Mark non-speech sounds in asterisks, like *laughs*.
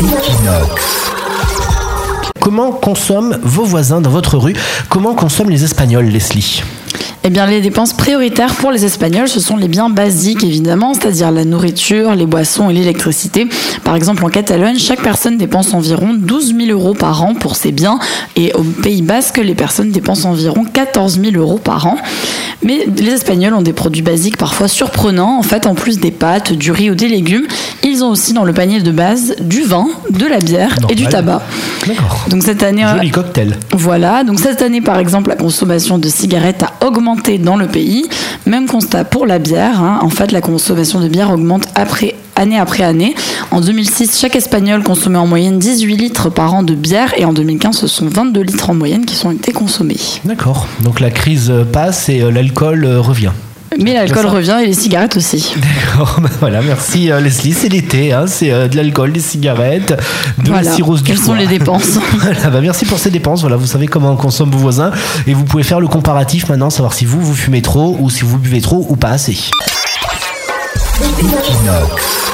Equinox. Comment consomment vos voisins dans votre rue? Comment consomment les Espagnols, Leslie? Eh bien, les dépenses prioritaires pour les Espagnols, ce sont les biens basiques, évidemment, c'est-à-dire la nourriture, les boissons et l'électricité. Par exemple, en Catalogne, chaque personne dépense environ 12 000 euros par an pour ces biens. Et au Pays Basque, les personnes dépensent environ 14 000 euros par an. Mais les Espagnols ont des produits basiques parfois surprenants. En fait, en plus des pâtes, du riz ou des légumes, ils ont aussi dans le panier de base du vin, de la bière et du tabac. D'accord. Donc cette année, Joli cocktail. voilà. Donc cette année, par exemple, la consommation de cigarettes a augmenté dans le pays. Même constat pour la bière. hein. En fait, la consommation de bière augmente après année après année. En 2006, chaque Espagnol consommait en moyenne 18 litres par an de bière et en 2015, ce sont 22 litres en moyenne qui sont été consommés. D'accord. Donc la crise passe et euh, l'alcool euh, revient. Mais l'alcool revient et les cigarettes aussi. D'accord, *laughs* ben voilà, merci euh, Leslie. C'est l'été, hein, c'est euh, de l'alcool, des cigarettes, de Voilà. la cirrhose du Quelles sont les dépenses *laughs* Voilà, bah merci pour ces dépenses. Voilà, vous savez comment consomment vos voisins et vous pouvez faire le comparatif maintenant, savoir si vous vous fumez trop ou si vous buvez trop ou pas assez. Equinox.